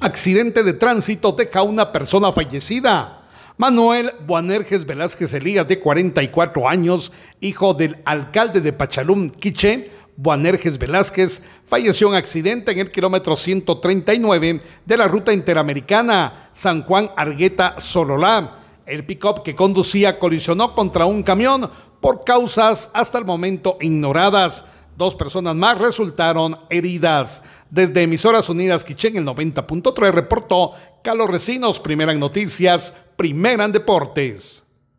Accidente de tránsito deja una persona fallecida. Manuel Buanerges Velázquez Elías, de 44 años, hijo del alcalde de Pachalum, Quiche, Buanerges Velázquez, falleció en accidente en el kilómetro 139 de la ruta interamericana San Juan Argueta Sololá. El pick-up que conducía colisionó contra un camión por causas hasta el momento ignoradas. Dos personas más resultaron heridas. Desde Emisoras Unidas Quichén, el 90.3 reportó Carlos Recinos, primera en noticias, primera en deportes.